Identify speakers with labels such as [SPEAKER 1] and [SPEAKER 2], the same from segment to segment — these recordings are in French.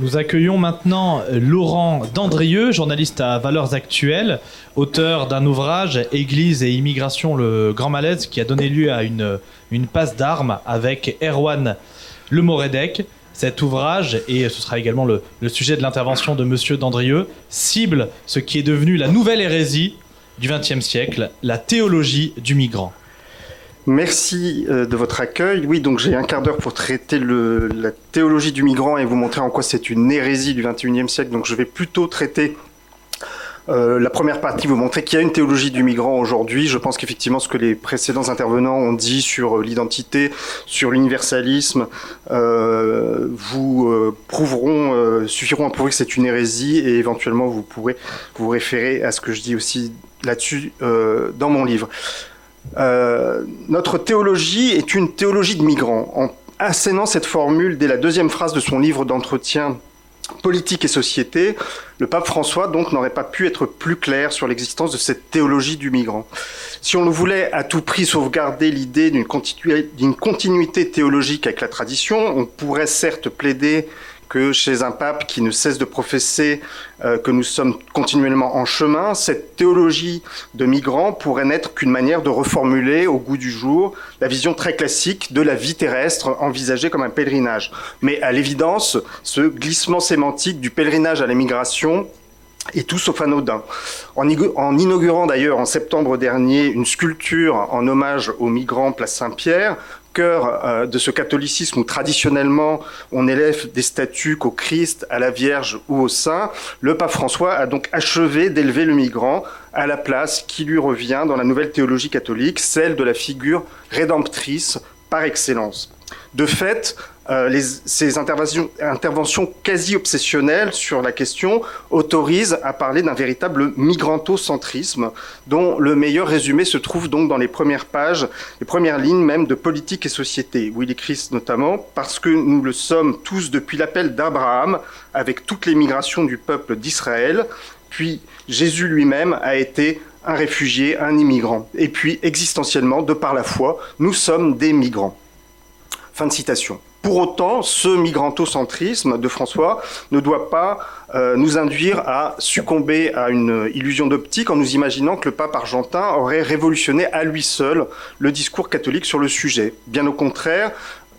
[SPEAKER 1] Nous accueillons maintenant Laurent Dandrieux, journaliste à Valeurs Actuelles, auteur d'un ouvrage Église et immigration, le grand malaise, qui a donné lieu à une, une passe d'armes avec Erwan Lemoredec. Cet ouvrage, et ce sera également le, le sujet de l'intervention de Monsieur Dandrieux, cible ce qui est devenu la nouvelle hérésie du XXe siècle, la théologie du migrant.
[SPEAKER 2] Merci euh, de votre accueil. Oui, donc j'ai un quart d'heure pour traiter la théologie du migrant et vous montrer en quoi c'est une hérésie du XXIe siècle. Donc je vais plutôt traiter euh, la première partie, vous montrer qu'il y a une théologie du migrant aujourd'hui. Je pense qu'effectivement, ce que les précédents intervenants ont dit sur euh, l'identité, sur l'universalisme, vous prouveront, suffiront à prouver que c'est une hérésie et éventuellement vous pourrez vous référer à ce que je dis aussi là-dessus dans mon livre. Euh, notre théologie est une théologie de migrants. En assénant cette formule dès la deuxième phrase de son livre d'entretien Politique et société, le pape François donc n'aurait pas pu être plus clair sur l'existence de cette théologie du migrant. Si on voulait à tout prix sauvegarder l'idée d'une continuité théologique avec la tradition, on pourrait certes plaider que chez un pape qui ne cesse de professer euh, que nous sommes continuellement en chemin, cette théologie de migrants pourrait n'être qu'une manière de reformuler au goût du jour la vision très classique de la vie terrestre envisagée comme un pèlerinage. Mais à l'évidence, ce glissement sémantique du pèlerinage à l'émigration et tout sauf anodin. En, inaugurant d'ailleurs en septembre dernier une sculpture en hommage aux migrants Place Saint-Pierre, cœur euh, de ce catholicisme où traditionnellement on élève des statues qu'au Christ, à la Vierge ou au Saint, le pape François a donc achevé d'élever le migrant à la place qui lui revient dans la nouvelle théologie catholique, celle de la figure rédemptrice par excellence. De fait, euh, ces interventions, interventions quasi obsessionnelles sur la question autorisent à parler d'un véritable migrantocentrisme dont le meilleur résumé se trouve donc dans les premières pages, les premières lignes même de Politique et Société, où il écrit notamment parce que nous le sommes tous depuis l'appel d'Abraham avec toutes les migrations du peuple d'Israël, puis Jésus lui-même a été un réfugié, un immigrant. Et puis, existentiellement, de par la foi, nous sommes des migrants. Pour autant, ce migrantocentrisme de François ne doit pas euh, nous induire à succomber à une illusion d'optique en nous imaginant que le pape argentin aurait révolutionné à lui seul le discours catholique sur le sujet. Bien au contraire,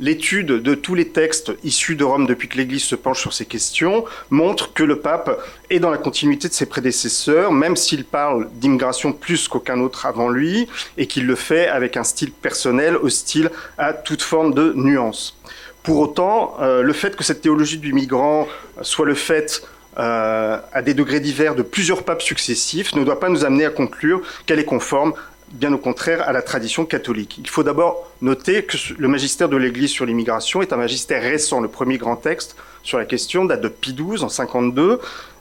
[SPEAKER 2] l'étude de tous les textes issus de Rome depuis que l'Église se penche sur ces questions montre que le pape est dans la continuité de ses prédécesseurs, même s'il parle d'immigration plus qu'aucun autre avant lui, et qu'il le fait avec un style personnel hostile à toute forme de nuance. Pour autant, euh, le fait que cette théologie du migrant soit le fait euh, à des degrés divers de plusieurs papes successifs ne doit pas nous amener à conclure qu'elle est conforme bien au contraire à la tradition catholique. Il faut d'abord noter que le magistère de l'Église sur l'immigration est un magistère récent. Le premier grand texte sur la question date de Pie XII en 52.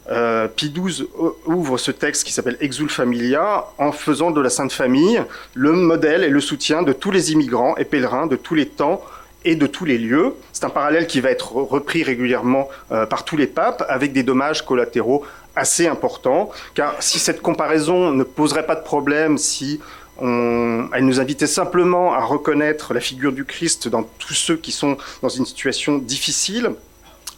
[SPEAKER 2] Euh, Pie XII ouvre ce texte qui s'appelle Exul Familia en faisant de la Sainte Famille le modèle et le soutien de tous les immigrants et pèlerins de tous les temps et de tous les lieux. C'est un parallèle qui va être repris régulièrement euh, par tous les papes avec des dommages collatéraux assez importants. Car si cette comparaison ne poserait pas de problème, si elle nous invitait simplement à reconnaître la figure du Christ dans tous ceux qui sont dans une situation difficile,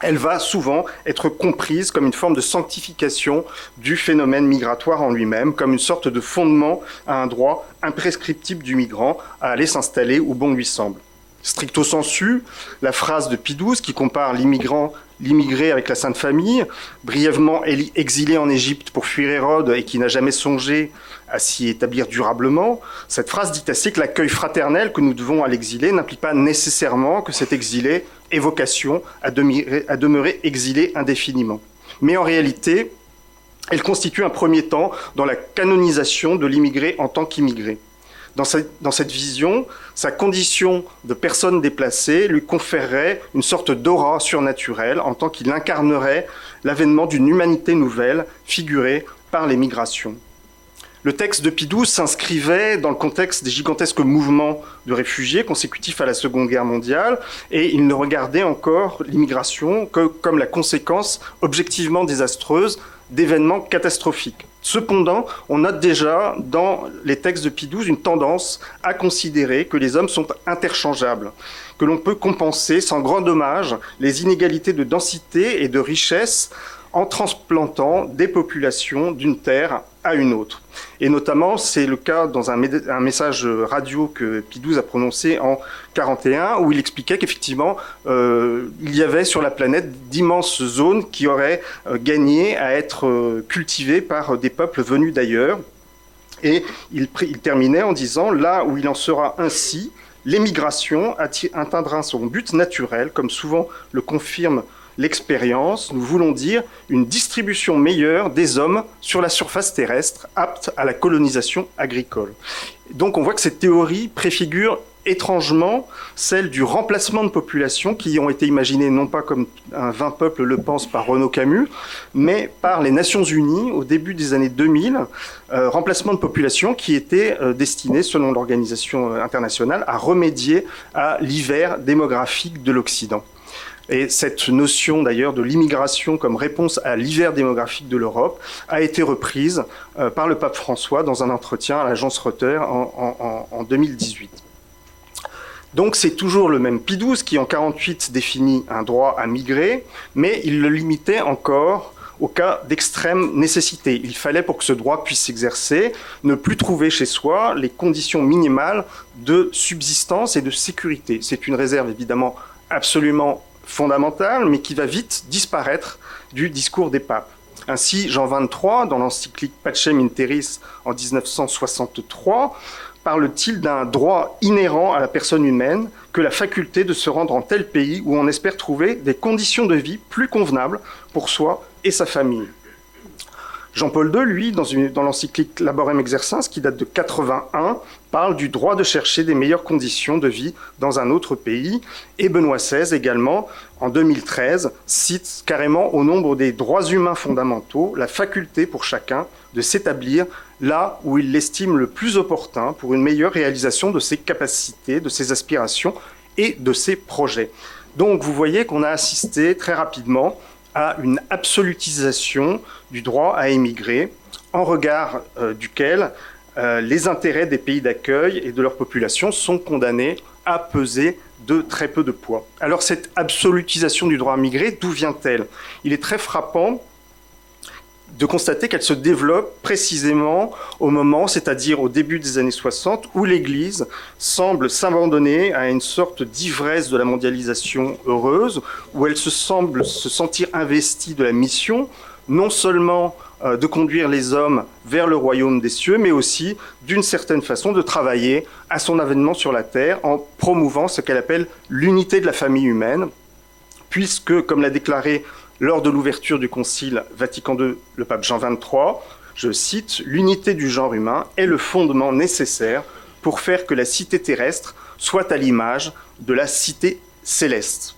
[SPEAKER 2] elle va souvent être comprise comme une forme de sanctification du phénomène migratoire en lui-même, comme une sorte de fondement à un droit imprescriptible du migrant à aller s'installer où bon lui semble. Stricto sensu, la phrase de XII qui compare l'immigrant, l'immigré avec la Sainte Famille, brièvement exilé en Égypte pour fuir Hérode et qui n'a jamais songé à s'y établir durablement, cette phrase dit assez que l'accueil fraternel que nous devons à l'exilé n'implique pas nécessairement que cet exilé ait vocation à à demeurer exilé indéfiniment. Mais en réalité, elle constitue un premier temps dans la canonisation de l'immigré en tant qu'immigré. Dans cette, vision, sa condition de personne déplacée lui conférerait une sorte d'aura surnaturelle en tant qu'il incarnerait l'avènement d'une humanité nouvelle figurée par les migrations. Le texte de Pidou s'inscrivait dans le contexte des gigantesques mouvements de réfugiés consécutifs à la Seconde Guerre mondiale et il ne regardait encore l'immigration que comme la conséquence objectivement désastreuse d'événements catastrophiques. Cependant, on note déjà dans les textes de Pie une tendance à considérer que les hommes sont interchangeables, que l'on peut compenser sans grand dommage les inégalités de densité et de richesse en transplantant des populations d'une terre à une autre. Et notamment, c'est le cas dans un, message radio que XII a prononcé en 41, où il expliquait qu'effectivement, euh, il y avait sur la planète d'immenses zones qui auraient euh, gagné à être euh, cultivées par des peuples venus d'ailleurs. Et il terminait en disant, là où il en sera ainsi, l'émigration atteindra son but naturel, comme souvent le confirme l'expérience, nous voulons dire une distribution meilleure des hommes sur la surface terrestre, apte à la colonisation agricole. Donc on voit que cette théorie préfigure étrangement celle du remplacement de populations qui ont été imaginées non pas comme un 20 peuples le pense par Renaud Camus, mais par les Nations Unies au début des années 2000, euh, remplacement de populations qui était euh, destiné, selon l'organisation internationale, à remédier à l'hiver démographique de l'Occident. Et cette notion d'ailleurs de l'immigration comme réponse à l'hiver démographique de l'Europe a été reprise euh, par le pape François dans un entretien à l'agence Reuters en, 2018. Donc c'est toujours le même Pie XII qui en 48 définit un droit à migrer, mais il le limitait encore au cas d'extrême nécessité. Il fallait pour que ce droit puisse s'exercer ne plus trouver chez soi les conditions minimales de subsistance et de sécurité. C'est une réserve évidemment absolument fondamentale, mais qui va vite disparaître du discours des papes. Ainsi, Jean XXIII, dans l'encyclique Pacem in Terris en 1963, parle-t-il d'un droit inhérent à la personne humaine que la faculté de se rendre en tel pays où on espère trouver des conditions de vie plus convenables pour soi et sa famille? Jean-Paul II, lui, dans, dans l'encyclique Laborem Exercens, qui date de 81, parle du droit de chercher des meilleures conditions de vie dans un autre pays. Et Benoît XVI également, en 2013, cite carrément au nombre des droits humains fondamentaux la faculté pour chacun de s'établir là où il l'estime le plus opportun pour une meilleure réalisation de ses capacités, de ses aspirations et de ses projets. Donc vous voyez qu'on a assisté très rapidement à une absolutisation du droit à émigrer, en regard euh, duquel euh, les intérêts des pays d'accueil et de leur population sont condamnés à peser de très peu de poids. Alors cette absolutisation du droit à migrer, d'où vient-elle? Il est très frappant de constater qu'elle se développe précisément au moment, c'est-à-dire au début des années 60, où l'Église semble s'abandonner à une sorte d'ivresse de la mondialisation heureuse, où elle se semble se sentir investie de la mission, non seulement euh, de conduire les hommes vers le royaume des cieux, mais aussi, d'une certaine façon, de travailler à son avènement sur la terre en promouvant ce qu'elle appelle l'unité de la famille humaine, puisque, comme l'a déclaré lors de l'ouverture du Concile Vatican II, le pape Jean XXIII, je cite, L'unité du genre humain est le fondement nécessaire pour faire que la cité terrestre soit à l'image de la cité céleste.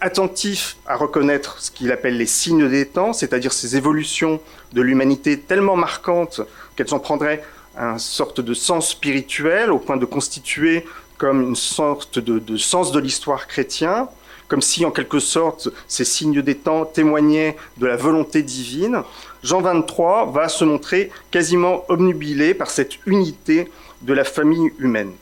[SPEAKER 2] Attentif à reconnaître ce qu'il appelle les signes des temps, c'est-à-dire ces évolutions de l'humanité tellement marquantes qu'elles en prendraient un sorte de sens spirituel au point de constituer comme une sorte de, de sens de l'histoire chrétien, comme si en quelque sorte ces signes des temps témoignaient de la volonté divine, Jean 23 va se montrer quasiment obnubilé par cette unité de la famille humaine.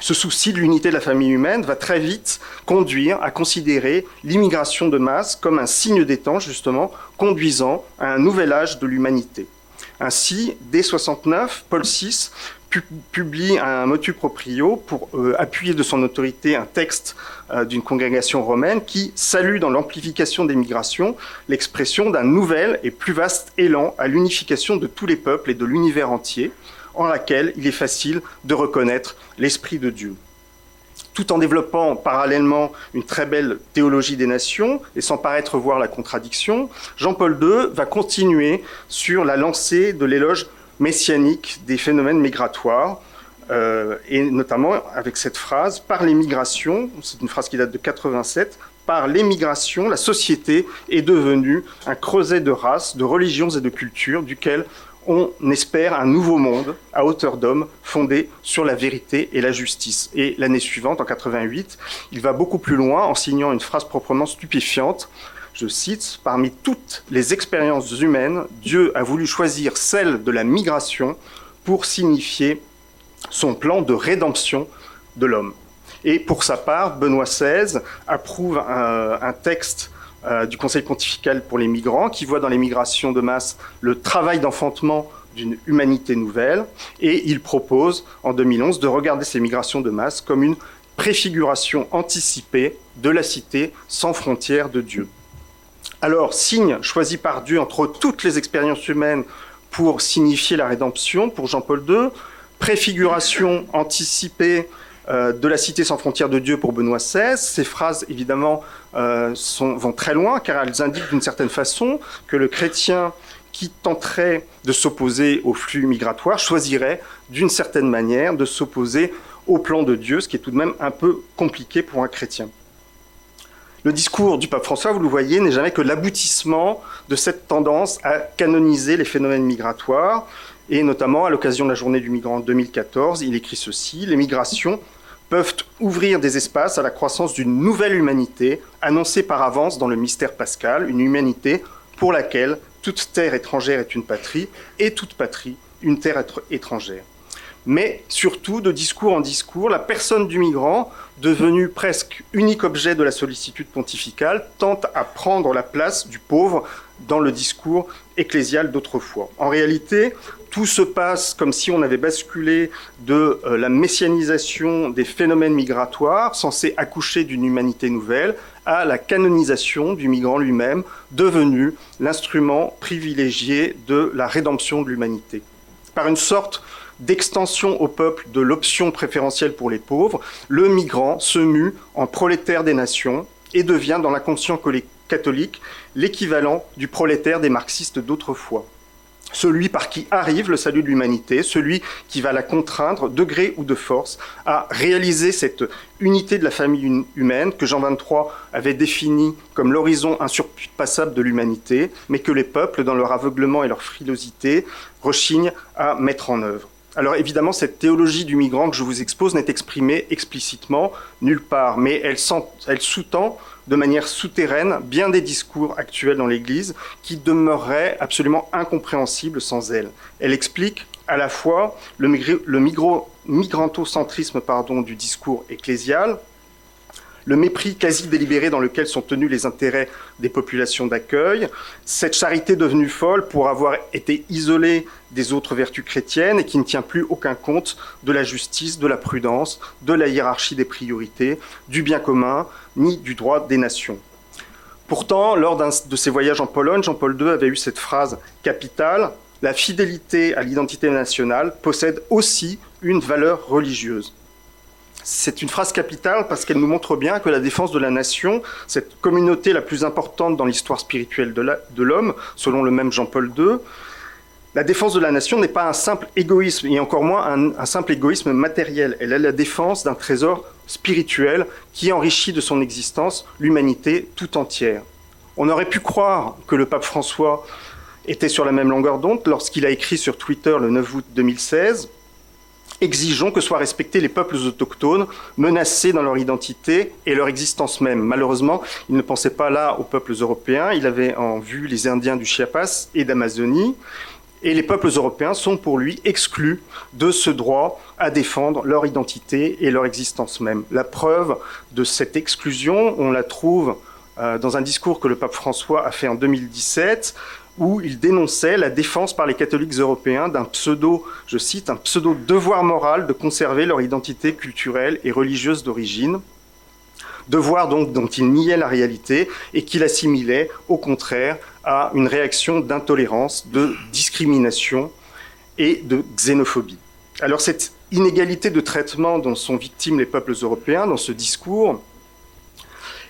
[SPEAKER 2] Ce souci de l'unité de la famille humaine va très vite conduire à considérer l'immigration de masse comme un signe des temps, justement, conduisant à un nouvel âge de l'humanité. Ainsi, dès 69, Paul VI publie un motu proprio pour euh, appuyer de son autorité un texte euh, d'une congrégation romaine qui salue dans l'amplification des migrations l'expression d'un nouvel et plus vaste élan à l'unification de tous les peuples et de l'univers entier, en laquelle il est facile de reconnaître l'Esprit de Dieu. Tout en développant parallèlement une très belle théologie des nations et sans paraître voir la contradiction, Jean-Paul II va continuer sur la lancée de l'éloge messianique des phénomènes migratoires, euh, et notamment avec cette phrase, par l'émigration, c'est une phrase qui date de 87, par l'émigration, la société est devenue un creuset de races, de religions et de cultures, duquel on espère un nouveau monde à hauteur d'homme fondé sur la vérité et la justice. Et l'année suivante, en 88, il va beaucoup plus loin en signant une phrase proprement stupéfiante je cite, Parmi toutes les expériences humaines, Dieu a voulu choisir celle de la migration pour signifier son plan de rédemption de l'homme. Et pour sa part, Benoît XVI approuve un, texte euh, du Conseil pontifical pour les migrants qui voit dans les migrations de masse le travail d'enfantement d'une humanité nouvelle et il propose en 2011 de regarder ces migrations de masse comme une préfiguration anticipée de la cité sans frontières de Dieu. Alors, signe choisi par Dieu entre toutes les expériences humaines pour signifier la rédemption pour Jean-Paul II, préfiguration anticipée euh, de la cité sans frontières de Dieu pour Benoît XVI. Ces phrases, évidemment, euh, vont très loin, car elles indiquent d'une certaine façon que le chrétien qui tenterait de s'opposer au flux migratoire choisirait d'une certaine manière de s'opposer au plan de Dieu, ce qui est tout de même un peu compliqué pour un chrétien. Le discours du pape François, vous le voyez, n'est jamais que l'aboutissement de cette tendance à canoniser les phénomènes migratoires. Et notamment, à l'occasion de la journée du migrant 2014, il écrit ceci, les migrations peuvent ouvrir des espaces à la croissance d'une nouvelle humanité, annoncée par avance dans le mystère pascal, une humanité pour laquelle toute terre étrangère est une patrie, et toute patrie une terre étrangère mais surtout de discours en discours, la personne du migrant, devenue presque unique objet de la sollicitude pontificale, tente à prendre la place du pauvre dans le discours ecclésial d'autrefois. En réalité, tout se passe comme si on avait basculé de euh, la messianisation des phénomènes migratoires, censés accoucher d'une humanité nouvelle, à la canonisation du migrant lui-même, devenu l'instrument privilégié de la rédemption de l'humanité. Par une sorte d'extension au peuple de l'option préférentielle pour les pauvres, le migrant se mue en prolétaire des nations et devient, dans l'inconscient catholique, l'équivalent du prolétaire des marxistes d'autrefois celui par qui arrive le salut de l'humanité, celui qui va la contraindre, de gré ou de force, à réaliser cette unité de la famille humaine que Jean XXIII avait définie comme l'horizon insurpassable de l'humanité, mais que les peuples, dans leur aveuglement et leur frilosité, rechignent à mettre en œuvre. Alors évidemment, cette théologie du migrant que je vous expose n'est exprimée explicitement nulle part, mais elle, sous-tend de manière souterraine bien des discours actuels dans l'Église qui demeureraient absolument incompréhensibles sans elle. Elle explique à la fois le, migrantocentrisme pardon, du discours ecclésial, le mépris quasi délibéré dans lequel sont tenus les intérêts des populations d'accueil, cette charité devenue folle pour avoir été isolée des autres vertus chrétiennes et qui ne tient plus aucun compte de la justice, de la prudence, de la hiérarchie des priorités, du bien commun, ni du droit des nations. Pourtant, lors de ses voyages en Pologne, Jean-Paul II avait eu cette phrase capitale La fidélité à l'identité nationale possède aussi une valeur religieuse. C'est une phrase capitale parce qu'elle nous montre bien que la défense de la nation, cette communauté la plus importante dans l'histoire spirituelle de l'homme, selon le même Jean-Paul II, la défense de la nation n'est pas un simple égoïsme, et encore moins un, simple égoïsme matériel. Elle est la défense d'un trésor spirituel qui enrichit de son existence l'humanité tout entière. On aurait pu croire que le pape François était sur la même longueur d'onde lorsqu'il a écrit sur Twitter le 9 août 2016 exigeons que soient respectés les peuples autochtones, menacés dans leur identité et leur existence même. Malheureusement, il ne pensait pas là aux peuples européens, il avait en vue les Indiens du Chiapas et d'Amazonie, et les peuples européens sont pour lui exclus de ce droit à défendre leur identité et leur existence même. La preuve de cette exclusion, on la trouve euh, dans un discours que le pape François a fait en 2017, où il dénonçait la défense par les catholiques européens d'un pseudo, je cite, un pseudo devoir moral de conserver leur identité culturelle et religieuse d'origine, devoir donc dont il niait la réalité et qu'il assimilait au contraire à une réaction d'intolérance, de discrimination et de xénophobie. Alors cette inégalité de traitement dont sont victimes les peuples européens dans ce discours,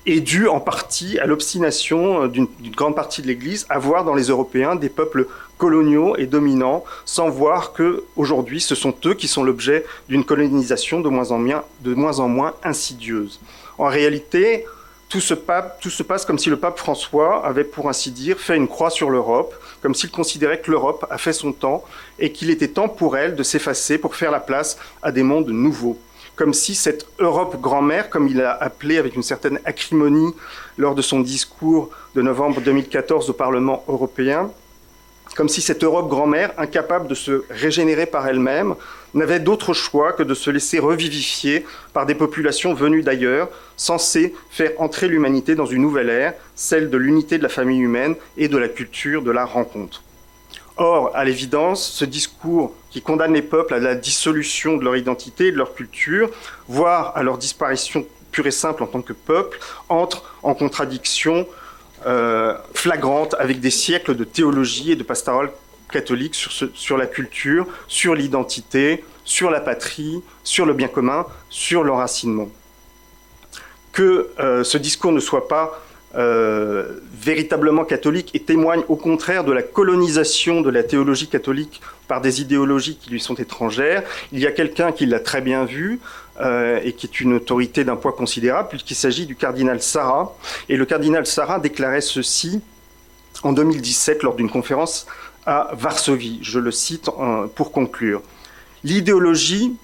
[SPEAKER 2] est dû en partie à l'obstination euh, d'une grande partie de l'Église à voir dans les Européens des peuples coloniaux et dominants, sans voir que aujourd'hui ce sont eux qui sont l'objet d'une colonisation de moins, en moins, de moins en moins insidieuse. En réalité, tout se passe comme si le pape François avait, pour ainsi dire, fait une croix sur l'Europe, comme s'il considérait que l'Europe a fait son temps et qu'il était temps pour elle de s'effacer pour faire la place à des mondes nouveaux comme si cette Europe grand-mère, comme il l'a appelé avec une certaine acrimonie lors de son discours de novembre 2014 au Parlement européen, comme si cette Europe grand-mère, incapable de se régénérer par elle-même, n'avait d'autre choix que de se laisser revivifier par des populations venues d'ailleurs, censées faire entrer l'humanité dans une nouvelle ère, celle de l'unité de la famille humaine et de la culture de la rencontre. Or, à l'évidence, ce discours qui condamne les peuples à la dissolution de leur identité de leur culture, voire à leur disparition pure et simple en tant que peuple, entre en contradiction euh, flagrante avec des siècles de théologie et de pastorale catholique sur, sur la culture, sur l'identité, sur la patrie, sur le bien commun, sur l'enracinement. Que euh, ce discours ne soit pas euh, véritablement catholique et témoigne au contraire de la colonisation de la théologie catholique par des idéologies qui lui sont étrangères. Il y a quelqu'un qui l'a très bien vu euh, et qui est une autorité d'un poids considérable puisqu'il s'agit du cardinal Sarah. Et le cardinal Sarah déclarait ceci en 2017 lors d'une conférence à Varsovie. Je le cite pour conclure. L'idéologie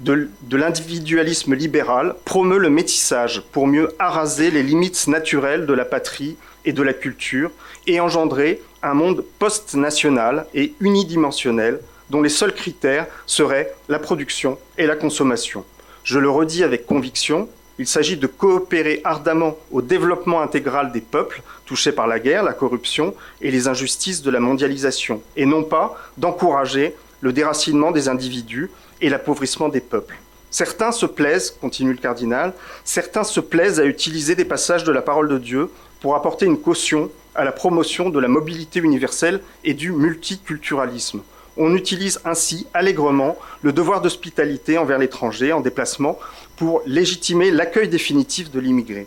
[SPEAKER 2] de, l'individualisme libéral promeut le métissage pour mieux araser les limites naturelles de la patrie et de la culture et engendrer un monde post-national et unidimensionnel dont les seuls critères seraient la production et la consommation. Je le redis avec conviction, il s'agit de coopérer ardemment au développement intégral des peuples touchés par la guerre, la corruption et les injustices de la mondialisation, et non pas d'encourager le déracinement des individus et l'appauvrissement des peuples. Certains se plaisent, continue le cardinal, certains se plaisent à utiliser des passages de la parole de Dieu pour apporter une caution à la promotion de la mobilité universelle et du multiculturalisme. On utilise ainsi allègrement le devoir d'hospitalité envers l'étranger en déplacement pour légitimer l'accueil définitif de l'immigré.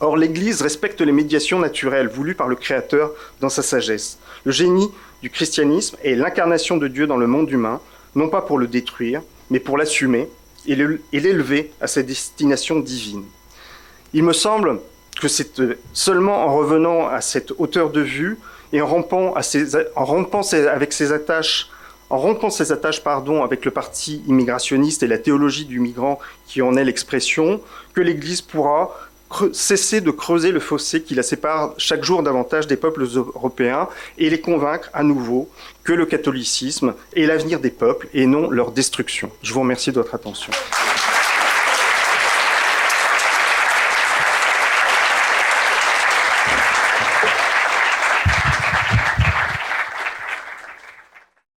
[SPEAKER 2] Or, l'Église respecte les médiations naturelles voulues par le Créateur dans sa sagesse. Le génie du christianisme est l'incarnation de Dieu dans le monde humain, non pas pour le détruire, mais pour l'assumer et l'élever à sa destination divine. Il me semble que c'est euh, seulement en revenant à cette hauteur de vue et en rompant, avec ses attaches, en rompant ses attaches pardon, avec le parti immigrationniste et la théologie du migrant qui en est l'expression, que l'Église pourra cesser de creuser le fossé qui la sépare chaque jour davantage des peuples européens et les convaincre à nouveau que le catholicisme est l'avenir des peuples et non leur destruction. Je vous remercie de votre attention.